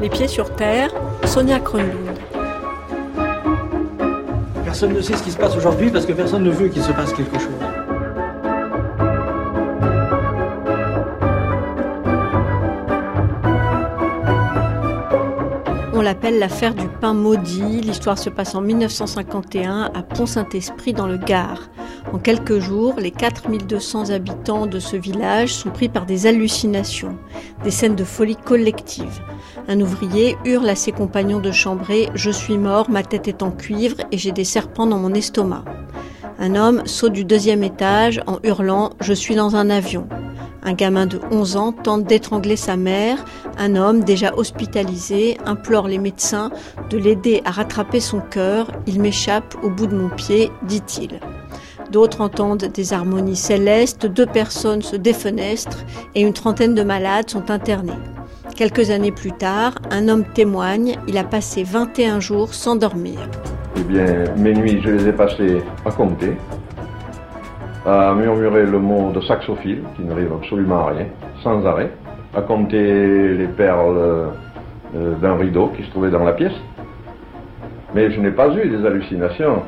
Les pieds sur terre, Sonia Kronlund. Personne ne sait ce qui se passe aujourd'hui parce que personne ne veut qu'il se passe quelque chose. On l'appelle l'affaire du pain maudit. L'histoire se passe en 1951 à Pont-Saint-Esprit dans le Gard. En quelques jours, les 4200 habitants de ce village sont pris par des hallucinations, des scènes de folie collective. Un ouvrier hurle à ses compagnons de chambrée Je suis mort, ma tête est en cuivre et j'ai des serpents dans mon estomac. Un homme saute du deuxième étage en hurlant Je suis dans un avion. Un gamin de 11 ans tente d'étrangler sa mère. Un homme déjà hospitalisé implore les médecins de l'aider à rattraper son cœur. Il m'échappe au bout de mon pied, dit-il. D'autres entendent des harmonies célestes, deux personnes se défenestrent et une trentaine de malades sont internés. Quelques années plus tard, un homme témoigne, il a passé 21 jours sans dormir. Eh bien, mes nuits, je les ai passées à compter, à murmurer le mot de saxophile, qui n'arrive absolument à rien, sans arrêt, à compter les perles euh, d'un rideau qui se trouvait dans la pièce. Mais je n'ai pas eu des hallucinations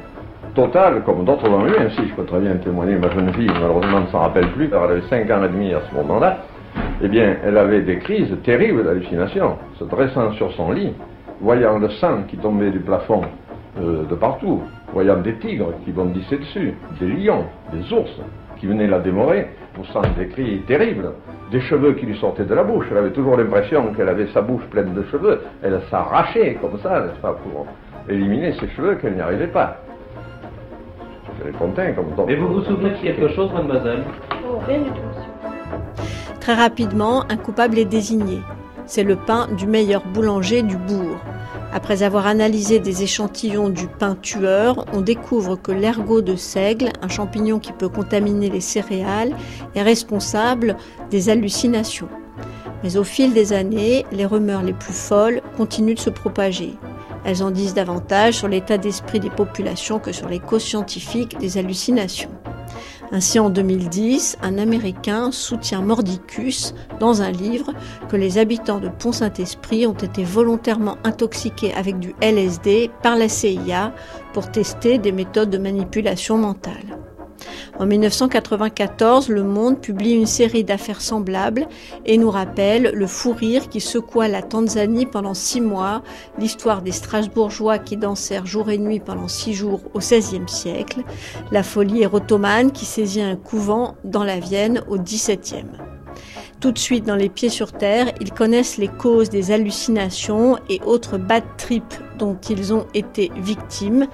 totales comme d'autres l'ont eu, ainsi je peux très bien témoigner, ma jeune fille malheureusement ne s'en rappelle plus, elle avait 5 ans et demi à ce moment-là, eh bien elle avait des crises terribles d'hallucination, se dressant sur son lit, voyant le sang qui tombait du plafond euh, de partout, voyant des tigres qui bondissaient dessus, des lions, des ours qui venaient la démorer, poussant des cris terribles, des cheveux qui lui sortaient de la bouche. Elle avait toujours l'impression qu'elle avait sa bouche pleine de cheveux. Elle s'arrachait comme ça, n'est-ce pas, pour éliminer ses cheveux qu'elle n'y arrivait pas. Elle est contente comme Mais vous vous souvenez de quelque chose, mademoiselle? Oh, rien du tout. Très rapidement, un coupable est désigné. C'est le pain du meilleur boulanger du bourg. Après avoir analysé des échantillons du pain tueur, on découvre que l'ergot de seigle, un champignon qui peut contaminer les céréales, est responsable des hallucinations. Mais au fil des années, les rumeurs les plus folles continuent de se propager. Elles en disent davantage sur l'état d'esprit des populations que sur les causes scientifiques des hallucinations. Ainsi, en 2010, un Américain soutient Mordicus dans un livre que les habitants de Pont-Saint-Esprit ont été volontairement intoxiqués avec du LSD par la CIA pour tester des méthodes de manipulation mentale. En 1994, Le Monde publie une série d'affaires semblables et nous rappelle le fou rire qui secoua la Tanzanie pendant six mois, l'histoire des Strasbourgeois qui dansèrent jour et nuit pendant six jours au XVIe siècle, la folie érotomane qui saisit un couvent dans la Vienne au XVIIe. Tout de suite dans les pieds sur terre, ils connaissent les causes des hallucinations et autres bad trips dont ils ont été victimes,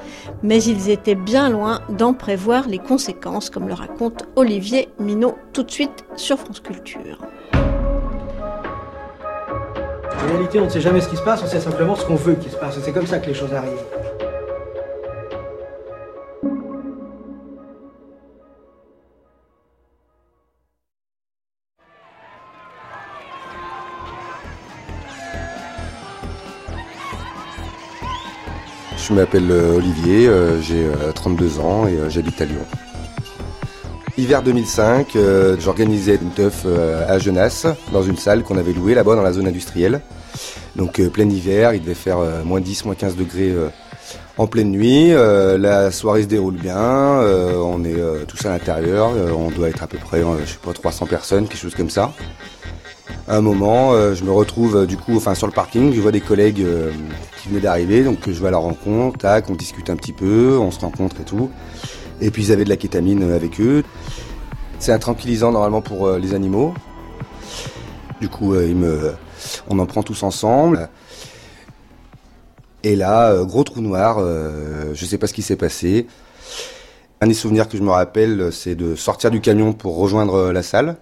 mais ils étaient bien loin d'en prévoir les conséquences, comme le raconte Olivier Minot tout de suite sur France Culture. En réalité, on ne sait jamais ce qui se passe, on sait simplement ce qu'on veut qu'il se passe. C'est comme ça que les choses arrivent. Je m'appelle euh, Olivier, euh, j'ai 32 euh, ans et j'habite à Lyon. Hiver 2005, j'organisais une teuf à Genasse, dans une salle qu'on avait louée là-bas dans la zone industrielle. Donc plein hiver, il devait faire moins 10, moins 15 degrés en pleine nuit. la soirée se déroule bien, on est tous à l'intérieur, on doit être à peu près, je sais pas, 300 personnes, quelque chose comme ça. Un moment, je me retrouve du coup, enfin sur le parking, je vois des collègues qui venaient d'arriver, donc je vais à leur rencontre, tac, on discute un petit peu, on se rencontre et tout. Et puis ils avaient de la kétamine avec eux. C'est un tranquillisant normalement pour euh, les animaux. Du coup, euh, on en prend tous ensemble. Et là, euh, gros trou noir, je sais pas ce qui s'est passé. Un des souvenirs que je me rappelle, c'est de sortir du camion pour rejoindre la salle.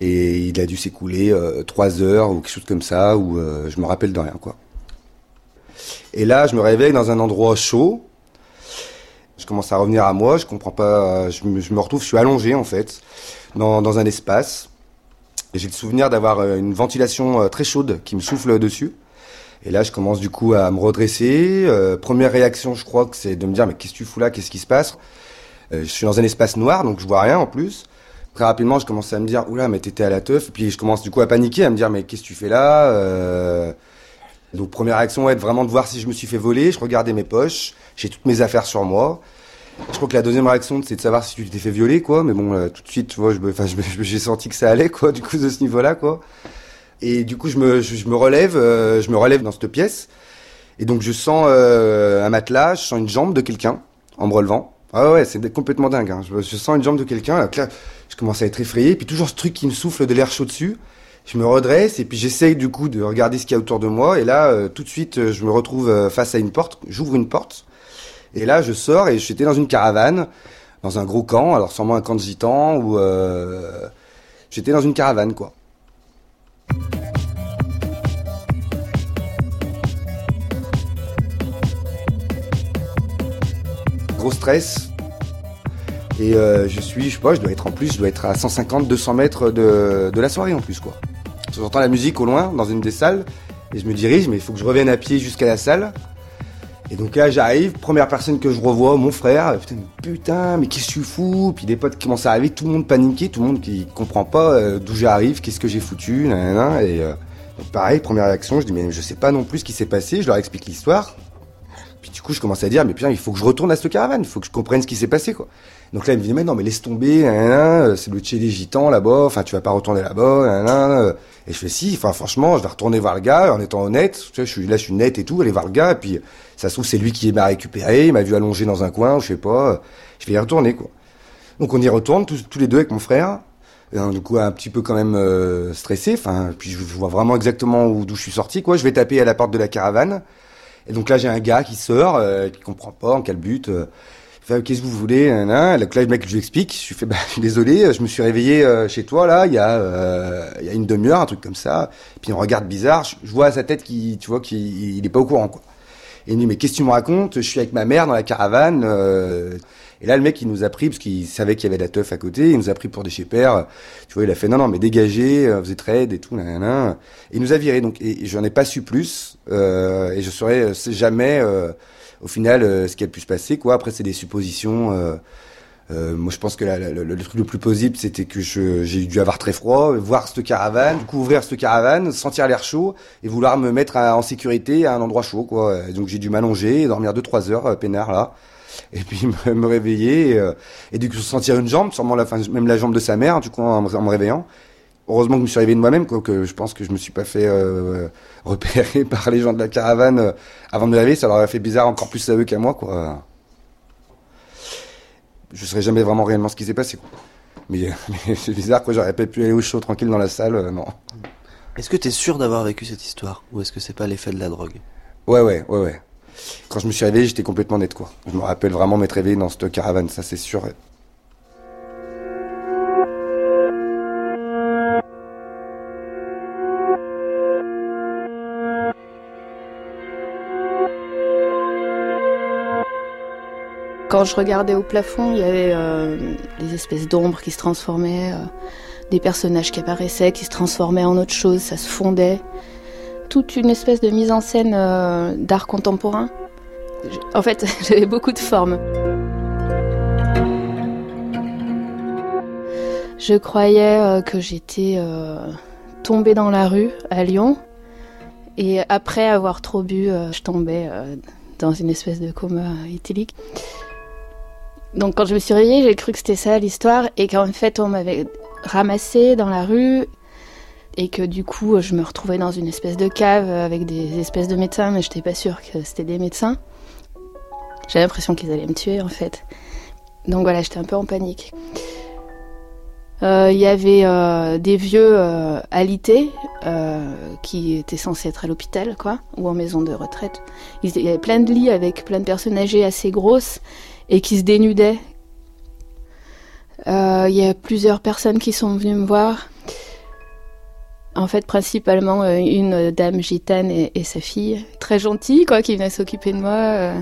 Et il a dû s'écouler trois heures ou quelque chose comme ça, où je me rappelle de rien, quoi. Et là, je me réveille dans un endroit chaud. Je commence à revenir à moi, je comprends pas, je me, retrouve, je suis allongé en fait, dans, dans un espace. Et j'ai le souvenir d'avoir euh, une ventilation euh, très chaude qui me souffle dessus. Et là, je commence du coup à me redresser. Euh, première réaction, je crois c'est de me dire mais qu'est-ce que tu fous là? Qu'est-ce qui se passe? Je suis dans un espace noir, donc je vois rien en plus. Très rapidement, je commence à me dire oula, mais t'étais à la teuf. Puis je commence du coup à paniquer, à me dire mais qu'est-ce que tu fais là Donc première réaction être vraiment de voir si je me suis fait voler. Je regardais mes poches, j'ai toutes mes affaires sur moi. Je crois que la deuxième réaction, c'est de savoir si tu t'es fait violer, quoi. Mais bon, tout de suite, tu vois, j'ai senti que ça allait, quoi. Du coup, de ce niveau-là, quoi. Et du coup, je me, me relève, euh, je me relève dans cette pièce. Et donc, je sens euh, un matelas, je sens une jambe de quelqu'un en me relevant. Ah ouais, c'est complètement dingue. Hein. Je, sens une jambe de quelqu'un. Je commence à être effrayé. Puis toujours ce truc qui me souffle de l'air chaud dessus. Je me redresse et puis j'essaye du coup de regarder ce qu'il y a autour de moi. Et là, euh, tout de suite, je me retrouve face à une porte. J'ouvre une porte. Et là, je sors et j'étais dans une caravane, dans un gros camp. Alors sûrement un camp de gitans ou j'étais dans une caravane quoi. Stress. Et euh, je suis, je sais pas, je dois être en plus, je dois être à 150, 200 mètres de, de la soirée en plus, quoi. J'entends la musique au loin, dans une des salles, et je me dirige, mais il faut que je revienne à pied jusqu'à la salle. Et donc là, j'arrive, première personne que je revois, mon frère. Putain, putain mais qu'est-ce que tu fous? Puis des potes qui commencent à arriver, tout le monde paniqué, tout le monde qui comprend pas euh, d'où j'arrive, qu'est-ce que j'ai foutu, nanana. Et euh, pareil, première réaction, je dis mais je sais pas non plus ce qui s'est passé. Je leur explique l'histoire. Puis du coup, je commence à dire mais putain, il faut que je retourne à cette caravane, il faut que je comprenne ce qui s'est passé quoi. Donc là, il me dit mais non, mais laisse tomber, c'est le chez des gitans là-bas. Enfin, tu vas pas retourner là-bas. Et je fais si, enfin franchement, je vais retourner voir le gars en étant honnête. Tu suis là, je suis net et tout, aller voir le gars. Et puis ça se trouve c'est lui qui m'a récupéré, il m'a vu allongé dans un coin, je sais pas. Je vais y retourner quoi. Donc on y retourne tous, les deux avec mon frère. Du coup un petit peu quand même euh, stressé. Enfin, puis je, vois vraiment exactement d'où je suis sorti quoi. Je vais taper à la porte de la caravane. Et donc là j'ai un gars qui sort, euh, qui comprend pas en quel but. Euh, qu'est-ce que vous voulez. Donc là, le mec, je lui explique. Je lui fais, bah, je suis désolé, je me suis réveillé euh, chez toi là, il y a, euh, il y a une demi-heure, un truc comme ça. Puis on regarde bizarre. Je, vois à sa tête qui, tu vois, qu'il il est pas au courant quoi. Et il me dit, mais qu'est-ce que tu me racontes? Je suis avec ma mère dans la caravane. Euh, et là, le mec, il nous a pris parce qu'il savait qu'il y avait la teuf à côté. Il nous a pris pour des chépères. Tu vois, il a fait non, non, mais dégagez, vous êtes raide et tout, nanana. Et il nous a viré. Donc, et, j'en ai pas su plus. et je saurais jamais au final, euh, ce qui a pu se passer, quoi. Après, c'est des suppositions. Euh, euh, moi, je pense que le, truc le plus possible, c'était que j'ai dû avoir très froid, voir cette caravane, du coup ouvrir cette caravane, sentir l'air chaud et vouloir me mettre en sécurité à un endroit chaud, quoi. donc j'ai dû m'allonger, dormir 2-3 heures, euh, peinard là, et puis me, réveiller et, du coup sentir une jambe, sûrement la, fin, même la jambe de sa mère, du coup en me réveillant heureusement que je me suis arrivé de moi-même, quoi, que je pense que je me suis pas fait euh, repérer par les gens de la caravane euh, avant de me laver, ça leur a fait bizarre encore plus à eux qu'à moi, quoi. Je saurais jamais vraiment réellement ce qui s'est passé, quoi. Mais, c'est bizarre, quoi, j'aurais pas pu aller au chaud tranquille dans la salle, euh, non. Est-ce que tu es sûr d'avoir vécu cette histoire, ou est-ce que c'est pas l'effet de la drogue? Ouais, ouais, ouais, ouais. Quand je me suis réveillé, j'étais complètement net, quoi. Je me rappelle vraiment m'être réveillé dans cette caravane, ça c'est sûr. Quand je regardais au plafond, il y avait euh, des espèces d'ombres qui se transformaient, euh, des personnages qui apparaissaient, qui se transformaient en autre chose, ça se fondait. Toute une espèce de mise en scène euh, d'art contemporain. En fait, j'avais beaucoup de formes. Je croyais que j'étais tombée dans la rue à Lyon. Et après avoir trop bu, je tombais dans une espèce de coma éthylique. Donc quand je me suis réveillée, j'ai cru que c'était ça l'histoire et qu'en fait on m'avait ramassé dans la rue et que du coup je me retrouvais dans une espèce de cave avec des espèces de médecins, mais je n'étais pas sûre que c'était des médecins. J'avais l'impression qu'ils allaient me tuer en fait. Donc voilà, j'étais un peu en panique. Euh, il y avait euh, des vieux euh, alités qui étaient censés être à l'hôpital, quoi, ou en maison de retraite. Il y avait plein de lits avec plein de personnes âgées assez grosses et qui se dénudait. Euh, il y a plusieurs personnes qui sont venues me voir. En fait, principalement euh, une dame gitane et, sa fille, très gentille, quoi, qui venait s'occuper de moi.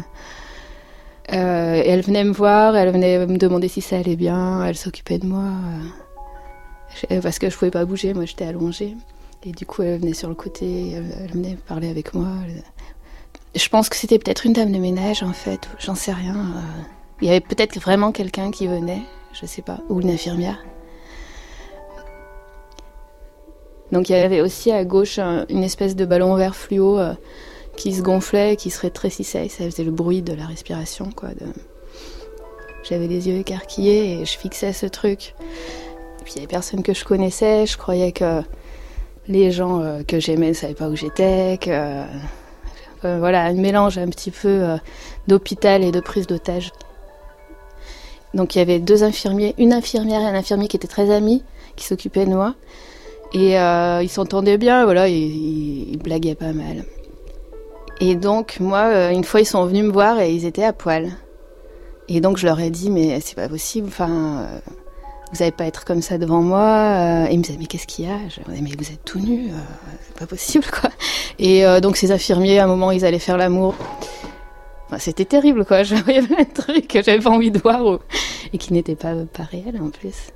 Euh, elle venait me voir, elle venait me demander si ça allait bien, elle s'occupait de moi. parce que je pouvais pas bouger, moi j'étais allongée. Et du coup, elle venait sur le côté, elle, venait parler avec moi. Je pense que c'était peut-être une dame de ménage, en fait, j'en sais rien. Il y avait peut-être vraiment quelqu'un qui venait, je sais pas, ou une infirmière. Donc il y avait aussi à gauche une espèce de ballon vert fluo qui se gonflait, qui se rétrécissait, ça faisait le bruit de la respiration, quoi. J'avais les yeux écarquillés et je fixais ce truc. Et puis il y avait personne que je connaissais, je croyais que les gens euh, que j'aimais ne savaient pas où j'étais, que euh, voilà, un mélange un petit peu euh, d'hôpital et de prise d'otage. Donc il y avait deux infirmiers, une infirmière et un infirmier qui étaient très amis, qui s'occupaient de moi. Et ils s'entendaient bien, voilà, ils, ils blaguaient pas mal. Et donc, moi, euh, une fois, ils sont venus me voir et ils étaient à poil. Et donc, je leur ai dit, mais c'est pas possible, enfin, euh, vous allez pas être comme ça devant moi. Euh. Et ils me disaient, mais qu'est-ce qu'il y a? Je leur disais, mais vous êtes tout nu, c'est pas possible, quoi. Et donc, ces infirmiers, à un moment, ils allaient faire l'amour. C'était terrible, quoi. Je voyais plein de trucs que j'avais pas envie de voir et qui n'étaient pas, pas réels, en plus.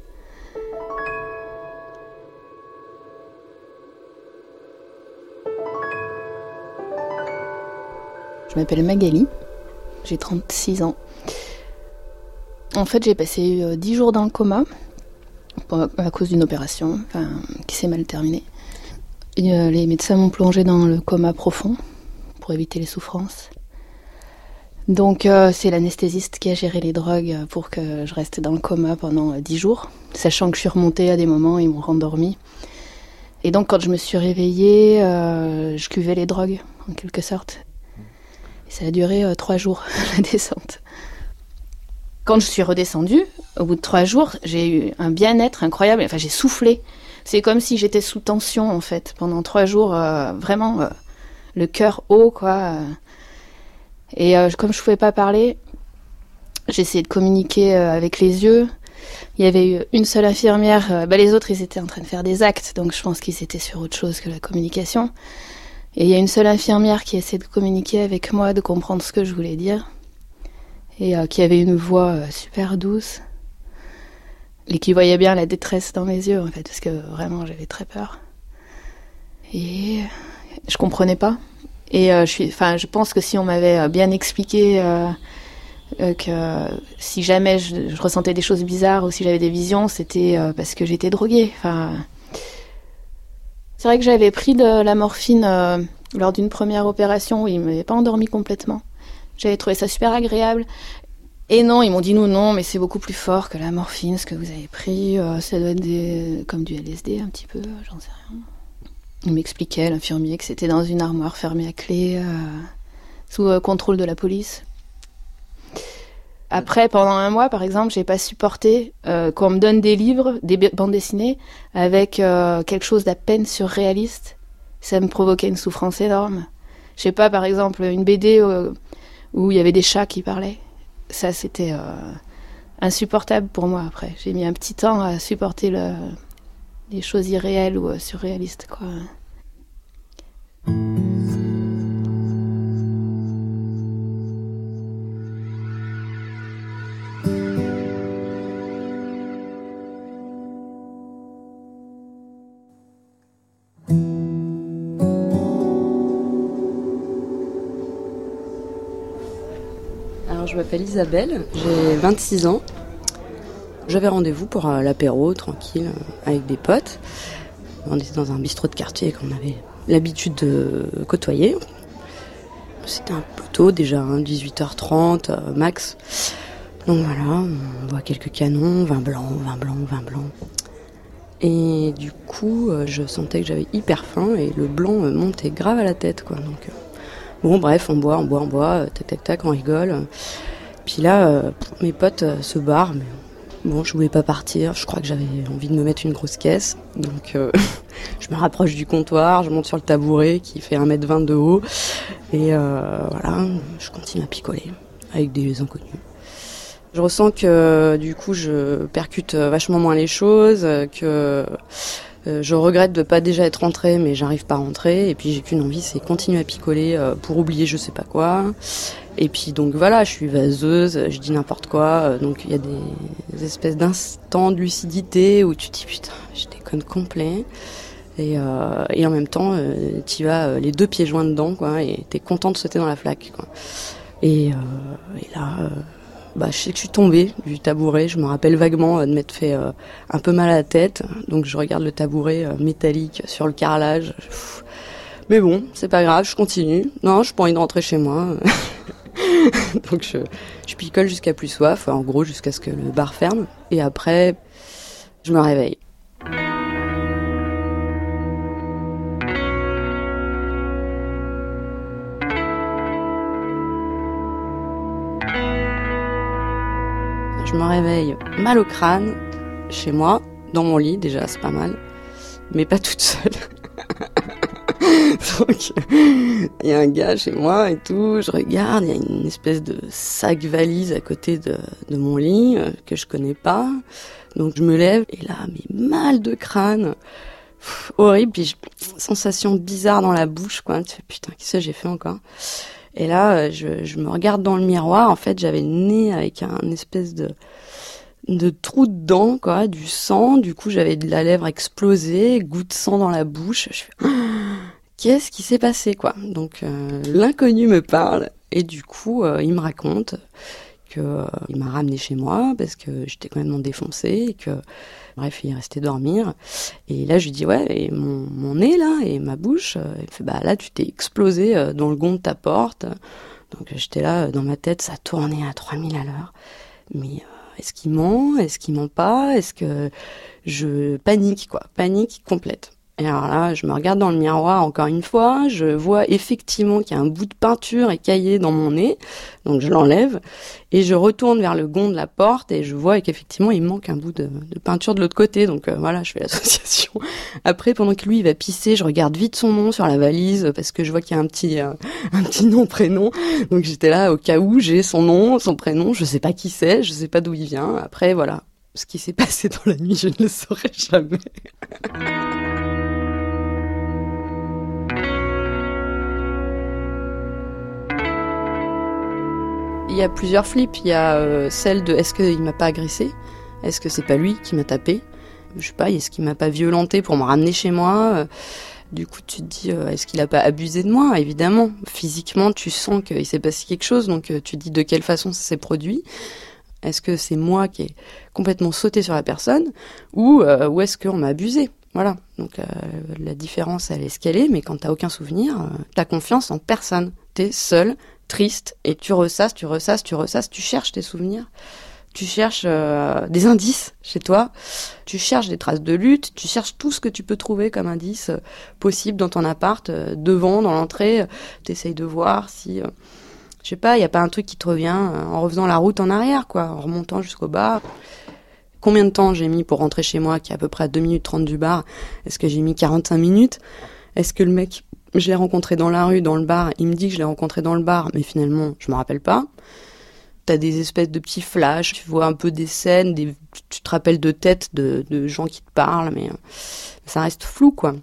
Je m'appelle Magali, j'ai 36 ans. En fait, j'ai passé 10 euh, jours dans le coma à cause d'une opération qui s'est mal terminée. Euh, les médecins m'ont plongé dans le coma profond pour éviter les souffrances. Donc euh, c'est l'anesthésiste qui a géré les drogues pour que je reste dans le coma pendant 10 jours, sachant que je suis remontée à des moments, ils m'ont rendormie. Et donc quand je me suis réveillée, je cuvais les drogues en quelque sorte. Ça a duré euh, trois jours, la descente. Quand je suis redescendue, au bout de trois jours, j'ai eu un bien-être incroyable. Enfin, j'ai soufflé. C'est comme si j'étais sous tension, en fait, pendant trois jours, euh, vraiment euh, le cœur haut, quoi. Et comme je pouvais pas parler, j'ai essayé de communiquer avec les yeux. Il y avait eu une seule infirmière, bah, les autres ils étaient en train de faire des actes, donc je pense qu'ils étaient sur autre chose que la communication. Et il y a une seule infirmière qui essaie de communiquer avec moi, de comprendre ce que je voulais dire. Et euh, qui avait une voix euh, super douce. Et qui voyait bien la détresse dans mes yeux, en fait, parce que vraiment j'avais très peur. Et je comprenais pas. Et euh, je, suis, je pense que si on m'avait bien expliqué que si jamais je, je, ressentais des choses bizarres ou si j'avais des visions, c'était parce que j'étais droguée. Enfin, c'est vrai que j'avais pris de la morphine euh, lors d'une première opération où ils ne m'avaient pas endormi complètement. J'avais trouvé ça super agréable. Et non, ils m'ont dit non, non, mais c'est beaucoup plus fort que la morphine, ce que vous avez pris. Euh, ça doit être des... comme du LSD un petit peu, j'en sais rien. Il m'expliquait, l'infirmier, que c'était dans une armoire fermée à clé, euh, sous contrôle de la police. Après, pendant un mois, par exemple, j'ai pas supporté euh, qu'on me donne des livres, des bandes dessinées, avec euh, quelque chose d'à peine surréaliste. Ça me provoquait une souffrance énorme. Je sais pas, par exemple, une BD euh, où il y avait des chats qui parlaient. Ça, c'était insupportable pour moi. Après, j'ai mis un petit temps à supporter le, les choses irréelles ou surréalistes, quoi. Je m'appelle Isabelle, j'ai 26 ans. J'avais rendez-vous pour euh, l'apéro, tranquille, euh, avec des potes. On était dans un bistrot de quartier qu'on avait l'habitude de côtoyer. C'était un peu tôt déjà, 18h30 hein, euh, max. Donc voilà, on voit quelques canons, vin blanc, vin blanc, vin blanc. Et du coup, je sentais que j'avais hyper faim et le blanc montait grave à la tête, quoi. Donc, Bon, bref, on boit, on boit, on boit, tac, tac, tac, on rigole. Puis là, euh, mes potes euh, se barrent, bon, je voulais pas partir. Je crois que j'avais envie de me mettre une grosse caisse. Donc, euh, je me rapproche du comptoir, je monte sur le tabouret qui fait 1m20 de haut. Et voilà, je continue à picoler avec des inconnus. Je ressens que du coup, je percute vachement moins les choses, que euh, je regrette de pas déjà être rentrée, mais j'arrive pas à rentrer. Et puis j'ai qu'une envie, c'est continuer à picoler euh, pour oublier je sais pas quoi. Et puis donc voilà, je suis vaseuse, je dis n'importe quoi. Euh, donc il y a des, espèces d'instants de lucidité où tu dis putain, je déconne complet. Et, et en même temps, tu vas les deux pieds joints dedans, quoi, et t'es content de sauter dans la flaque, quoi. Et, et là, bah, je sais que je suis tombée du tabouret. Je me rappelle vaguement de m'être fait un peu mal à la tête. Donc je regarde le tabouret métallique sur le carrelage. Mais bon, c'est pas grave, je continue. Non, je pas envie de rentrer chez moi. Donc je, je picole jusqu'à plus soif, en gros jusqu'à ce que le bar ferme. Et après, je me réveille. Je me réveille mal au crâne, chez moi, dans mon lit déjà, c'est pas mal, mais pas toute seule. Donc, il y a un gars chez moi et tout, je regarde, il y a une espèce de sac valise à côté de, mon lit euh, que je connais pas. Donc je me lève et là, mais mal de crâne. horrible, puis sensation bizarre dans la bouche, quoi. Putain, qu'est-ce que j'ai fait encore? Et là, euh, je, me regarde dans le miroir. En fait, j'avais le nez avec un espèce de de trou dedans, quoi, du sang. Du coup, j'avais de la lèvre explosée, goût de sang dans la bouche. Je fais, qu'est-ce qui s'est passé, quoi? Donc, euh, l'inconnu me parle et du coup, euh, il me raconte que euh, m'a ramené chez moi parce que j'étais quand même défoncé et que bref il est resté dormir. Et là je lui dis ouais et mon, nez là et ma bouche il fait bah là tu t'es explosé dans le gond de ta porte. Donc j'étais là dans ma tête ça tournait à 3000 à l'heure. Mais est-ce qu'il ment? Est-ce qu'il ment pas? Est-ce que je panique quoi. Panique complète. Et alors là, je me regarde dans le miroir encore une fois, je vois effectivement qu'il y a un bout de peinture écaillé dans mon nez, donc je l'enlève, et je retourne vers le gond de la porte, et je vois qu'effectivement il manque un bout de, peinture de l'autre côté, donc euh, voilà, je fais l'association. Après, pendant que lui il va pisser, je regarde vite son nom sur la valise, parce que je vois qu'il y a un petit, euh, un petit nom, prénom, donc j'étais là au cas où j'ai son nom, son prénom, je sais pas qui c'est, je sais pas d'où il vient, après voilà. Ce qui s'est passé dans la nuit, je ne le saurai jamais. Il y a plusieurs flips. Il y a euh, celle de est-ce qu'il m'a pas agressé? Est-ce que c'est pas lui qui m'a tapé? Je sais pas, est-ce qu'il m'a pas violenté pour me ramener chez moi? Euh, Du coup, tu te dis, euh, est-ce qu'il a pas abusé de moi? Évidemment, physiquement, tu sens qu'il s'est passé quelque chose, donc tu te dis de quelle façon ça s'est produit? Est-ce que c'est moi qui ai complètement sauté sur la personne? Ou, ou est-ce qu'on m'a abusé? Voilà. Donc la différence, elle est ce qu'elle est, mais quand t'as aucun souvenir, t'as confiance en personne. T'es seul, triste et tu ressasses, tu ressasses, tu ressasses, tu cherches tes souvenirs. Tu cherches euh, des indices chez toi, tu cherches des traces de lutte, tu cherches tout ce que tu peux trouver comme indice euh, possible dans ton appart, euh, devant, dans l'entrée. tu essayes de voir si, je sais pas, il n'y a pas un truc qui te revient en refaisant la route en arrière, quoi, en remontant jusqu'au bar. Combien de temps j'ai mis pour rentrer chez moi, qui est à peu près à 2 minutes 30 du bar? Est-ce que j'ai mis 45 minutes? Est-ce que le mec je l'ai rencontré dans la rue, dans le bar. Il me dit que je l'ai rencontré dans le bar, mais finalement, je me rappelle pas. T'as des espèces de petits flashs, tu vois un peu des scènes, tu te rappelles de têtes de, de gens qui te parlent, mais ça reste flou, quoi.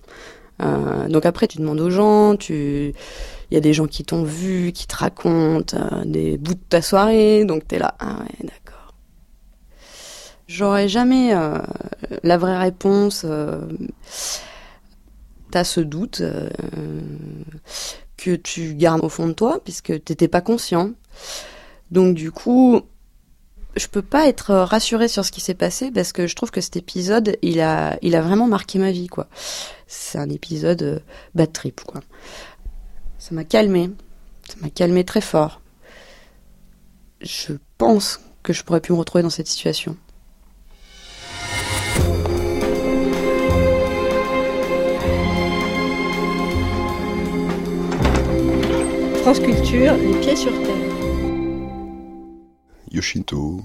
Euh, donc après, tu demandes aux gens, tu, il y a des gens qui t'ont vu, qui te racontent euh, des bouts de ta soirée, donc t'es là, ah ouais, d'accord. J'aurais jamais euh, la vraie réponse. Euh, t'as ce doute euh, que tu gardes au fond de toi puisque t'étais pas conscient. Donc du coup, je peux pas être rassurée sur ce qui s'est passé parce que je trouve que cet épisode, il a, il a vraiment marqué ma vie, quoi. C'est un épisode euh, bad trip, quoi. Ça m'a calmé. Ça m'a calmé très fort. Je pense que je pourrais plus me retrouver dans cette situation. France Culture, les pieds sur terre. Yoshinto,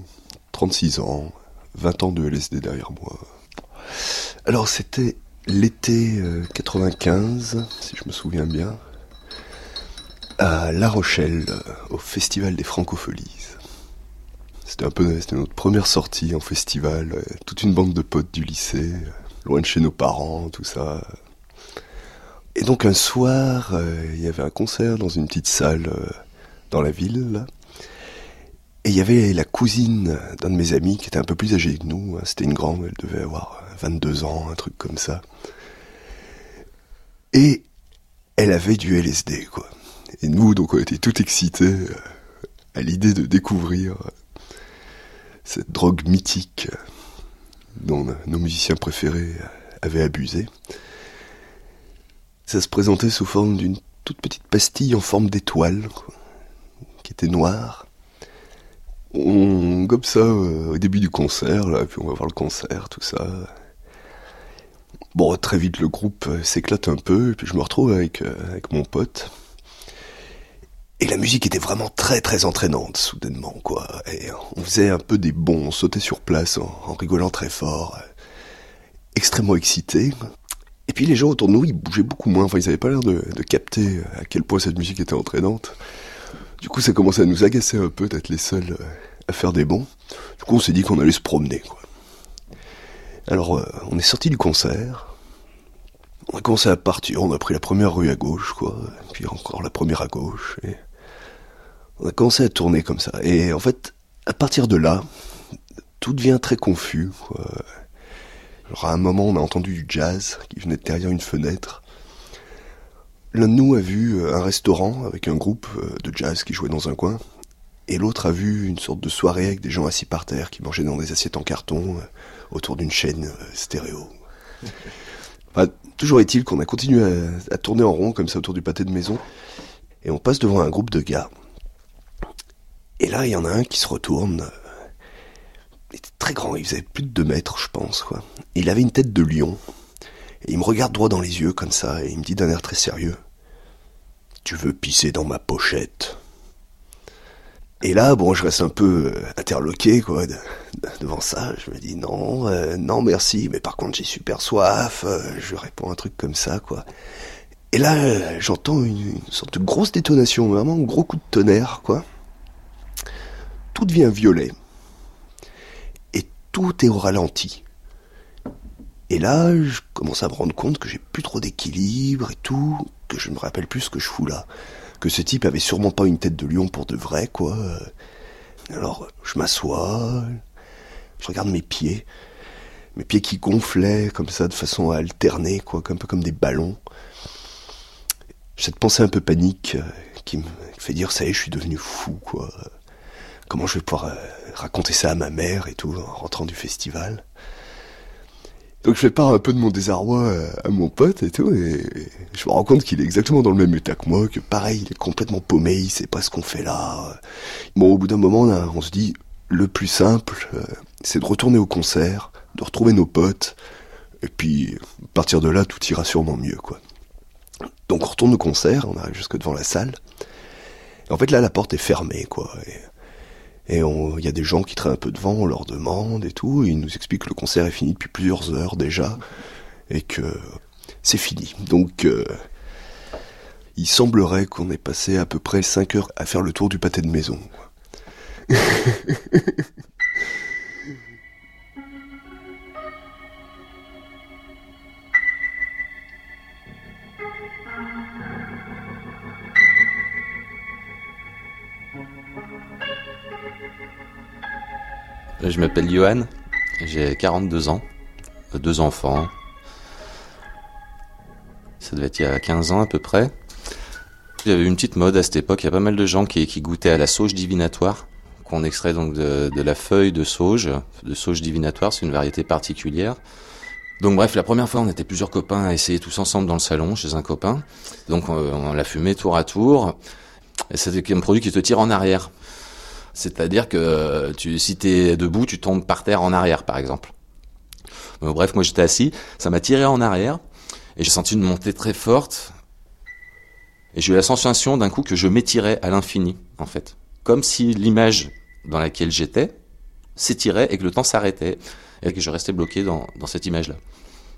36 ans, 20 ans de LSD derrière moi. Alors c'était l'été 95, euh, si je me souviens bien, à La Rochelle, au Festival des Francopholies. C'était un peu c'était notre première sortie en festival, euh, toute une bande de potes du lycée, loin de chez nos parents, tout ça. Et donc un soir, euh, il y avait un concert dans une petite salle euh, dans la ville. Et il y avait la cousine d'un de mes amis qui était un peu plus âgée que nous. Hein. C'était une grande, elle devait avoir 22 ans, un truc comme ça. Et elle avait du LSD, quoi. Et nous, donc, on était tout excités euh, à l'idée de découvrir cette drogue mythique dont nos musiciens préférés avaient abusé. Ça se présentait sous forme d'une toute petite pastille en forme d'étoile, qui était noire. On gobe ça euh, au début du concert, là, puis on va voir le concert, tout ça. Bon, très vite le groupe euh, s'éclate un peu, et puis je me retrouve avec, euh, avec mon pote. Et la musique était vraiment très très entraînante, soudainement, quoi. Et on faisait un peu des bons, on sautait sur place en, rigolant très fort, extrêmement excité. Et puis les gens autour de nous, ils bougeaient beaucoup moins, enfin ils avaient pas l'air de, capter à quel point cette musique était entraînante. Du coup, ça commençait à nous agacer un peu d'être les seuls à faire des bons. Du coup, on s'est dit qu'on allait se promener, quoi. Alors, euh, on est sorti du concert. On a commencé à partir. On a pris la première rue à gauche, quoi. Puis encore la première à gauche. Et on a commencé à tourner comme ça. Et en fait, à partir de là, tout devient très confus, quoi. Alors, à un moment, on a entendu du jazz qui venait de derrière une fenêtre. L'un de nous a vu euh, un restaurant avec un groupe euh, de jazz qui jouait dans un coin. Et l'autre a vu une sorte de soirée avec des gens assis par terre qui mangeaient dans des assiettes en carton autour d'une chaîne euh, stéréo. toujours est-il qu'on a continué à, tourner en rond comme ça autour du pâté de maison, et on passe devant un groupe de gars. Et là, il y en a un qui se retourne. Il était très grand, il faisait plus de 2 mètres, je pense. Quoi. il avait une tête de lion. Et il me regarde droit dans les yeux comme ça, et il me dit d'un air très sérieux Tu veux pisser dans ma pochette? Et là, bon, je reste un peu euh, interloqué, quoi, devant ça. Je me dis non, euh, non, merci, mais par contre, j'ai super soif. Euh, je réponds un truc comme ça, quoi. Et là, j'entends une, sorte de grosse détonation, vraiment un gros coup de tonnerre, quoi. Tout devient violet. Tout est au ralenti. Et là, je commence à me rendre compte que j'ai plus trop d'équilibre et tout, que je ne me rappelle plus ce que je fous là que ce type avait sûrement pas une tête de lion pour de vrai, quoi. Alors, je m'assois, je regarde mes pieds, mes pieds qui gonflaient comme ça de façon à alterner, quoi, un peu comme des ballons. Cette pensée un peu panique euh, qui me fait dire, ça y est, je suis devenu fou, quoi. Comment je vais pouvoir euh, raconter ça à ma mère et tout, en rentrant du festival. Donc je fais part un peu de mon désarroi euh, à mon pote et tout, et je me rends compte qu'il est exactement dans le même état que moi, que pareil, il est complètement paumé, il sait pas ce qu'on fait là. Bon, au bout d'un moment, on se dit, le plus simple, euh, c'est de retourner au concert, de retrouver nos potes, et puis, à partir de là, tout ira sûrement mieux, quoi. Donc on retourne au concert, on arrive jusque devant la salle, et en fait là, la porte est fermée, quoi. Il y a des gens qui traînent un peu devant, on leur demande et tout, et ils nous expliquent que le concert est fini depuis plusieurs heures déjà, et que c'est fini. Donc, euh, il semblerait qu'on ait passé à peu près 5 heures à faire le tour du pâté de maison. Je m'appelle Johan, j'ai 42 ans, deux enfants. Ça devait être il y a 15 ans à peu près. Il y avait une petite mode à cette époque, il y a pas mal de gens qui, goûtaient à la sauge divinatoire, qu'on extrait donc de, la feuille de sauge, de sauge divinatoire, c'est une variété particulière. Donc bref, la première fois, on était plusieurs copains à essayer tous ensemble dans le salon, chez un copain. Donc on, on l'a fumé tour à tour. Et c'était un produit qui te tire en arrière. C'est-à-dire que tu, si t'es debout, tu tombes par terre en arrière, par exemple. bref, moi j'étais assis, ça m'a tiré en arrière, et j'ai senti une montée très forte, et j'ai eu la sensation d'un coup que je m'étirais à l'infini, en fait. Comme si l'image dans laquelle j'étais s'étirait et que le temps s'arrêtait, et que je restais bloqué dans, cette image-là.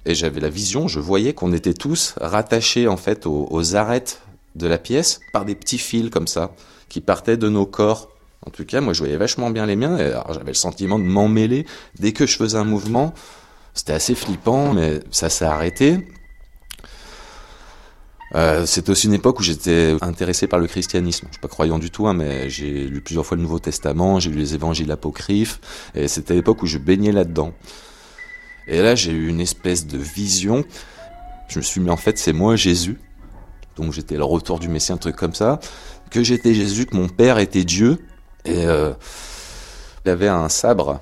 Et j'avais la vision, je voyais qu'on était tous rattachés en fait aux arêtes de la pièce par des petits fils comme ça, qui partaient de nos corps en tout cas, moi, je voyais vachement bien les miens. Et j'avais le sentiment de m'emmêler dès que je faisais un mouvement. C'était assez flippant, mais ça s'est arrêté. Euh, C'était aussi une époque où j'étais intéressé par le christianisme. Je suis pas croyant du tout, hein, mais j'ai lu plusieurs fois le Nouveau Testament, j'ai lu les évangiles apocryphes, et c'était l'époque où je baignais là-dedans. Et là, j'ai eu une espèce de vision. Je me suis mis en fait, c'est moi Jésus. Donc j'étais le retour du Messie, un truc comme ça. Que j'étais Jésus, que mon père était Dieu, et euh, il avait un sabre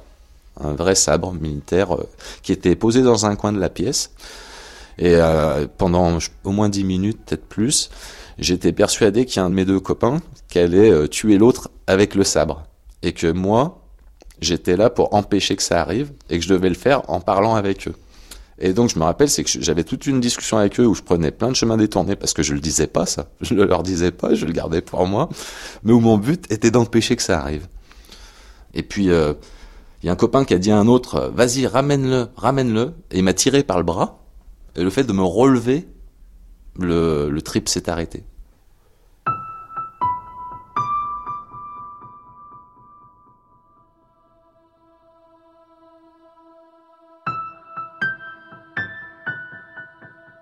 un vrai sabre militaire euh, qui était posé dans un coin de la pièce. Et euh, pendant au moins dix minutes, peut-être plus, j'étais persuadé qu'il y a un de mes deux copains qui allait euh, tuer l'autre avec le sabre. Et que moi, j'étais là pour empêcher que ça arrive et que je devais le faire en parlant avec eux. Et donc je me rappelle, c'est que j'avais toute une discussion avec eux où je prenais plein de chemins détournés parce que je le disais pas ça, je ne leur disais pas, je le gardais pour moi, mais où mon but était d'empêcher que ça arrive. Et puis euh, il y a un copain qui a dit à un autre, vas-y ramène-le, ramène-le, et il m'a tiré par le bras. Et le fait de me relever, le, le trip s'est arrêté.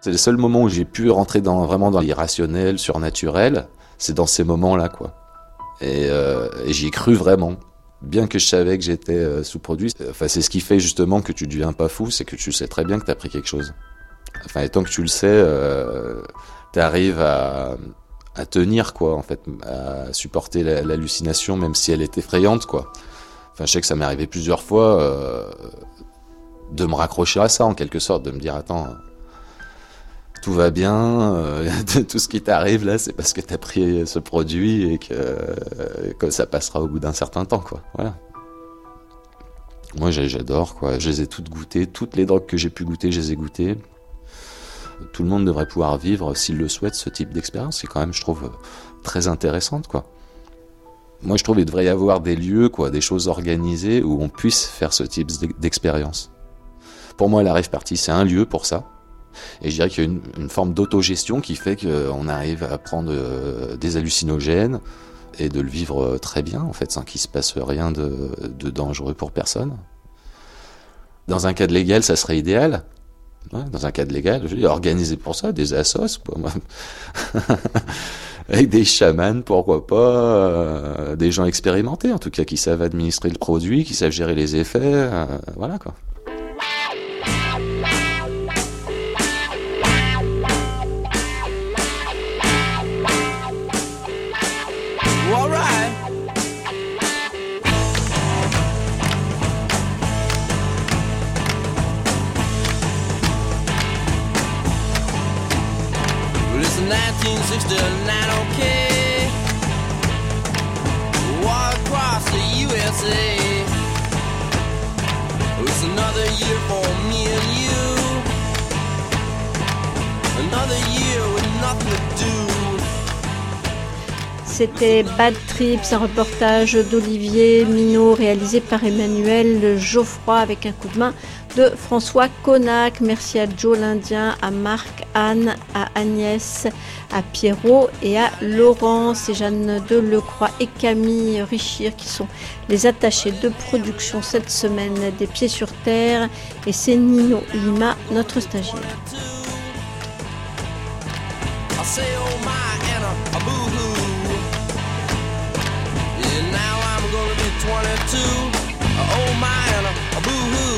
C'est le seul moment où j'ai pu rentrer dans, vraiment dans l'irrationnel, surnaturel, c'est dans ces moments-là, quoi. Et, euh, et j'y ai cru vraiment. Bien que je savais que j'étais euh, sous-produit, enfin, c'est ce qui fait justement que tu deviens pas fou, c'est que tu sais très bien que tu as pris quelque chose. Enfin, et tant que tu le sais, euh, tu arrives à, à tenir, quoi, en fait, à supporter l'hallucination, même si elle est effrayante, quoi. Enfin, je sais que ça m'est arrivé plusieurs fois euh, de me raccrocher à ça, en quelque sorte, de me dire, attends, tout va bien, euh, tout ce qui t'arrive là, c'est parce que t'as pris ce produit et que, euh, ça passera au bout d'un certain temps, quoi. Voilà. Moi, j'adore, quoi. Je les ai toutes goûtées, toutes les drogues que j'ai pu goûter, je les ai goûtées. Tout le monde devrait pouvoir vivre, s'il le souhaite, ce type d'expérience. C'est quand même, je trouve, très intéressante, quoi. Moi, je trouve qu'il devrait y avoir des lieux, quoi, des choses organisées où on puisse faire ce type d'expérience. Pour moi, la rave party, c'est un lieu pour ça et je dirais qu'il y a une, forme d'autogestion qui fait qu'on arrive à prendre euh, des hallucinogènes et de le vivre euh, très bien, en fait, sans qu'il se passe rien de, dangereux pour personne. Dans un cadre légal, ça serait idéal. Dans un cadre légal, je dis, organisé pour ça, des assos, quoi. Avec des chamans, pourquoi pas, euh, des gens expérimentés, en tout cas, qui savent administrer le produit, qui savent gérer les effets, euh, voilà, quoi. C'était Bad Trips, un reportage d'Olivier Minot réalisé par Emmanuel Geoffroy avec un coup de main de François Connac. Merci à Joe l'Indien, à Marc, Anne, à Agnès, à Pierrot et à Laurence et Jeanne de Lecroix et Camille Richir qui sont les attachés de production cette semaine des Pieds sur Terre et c'est Nino Lima, notre stagiaire. now I'm gonna be 22. My, and a boo-hoo.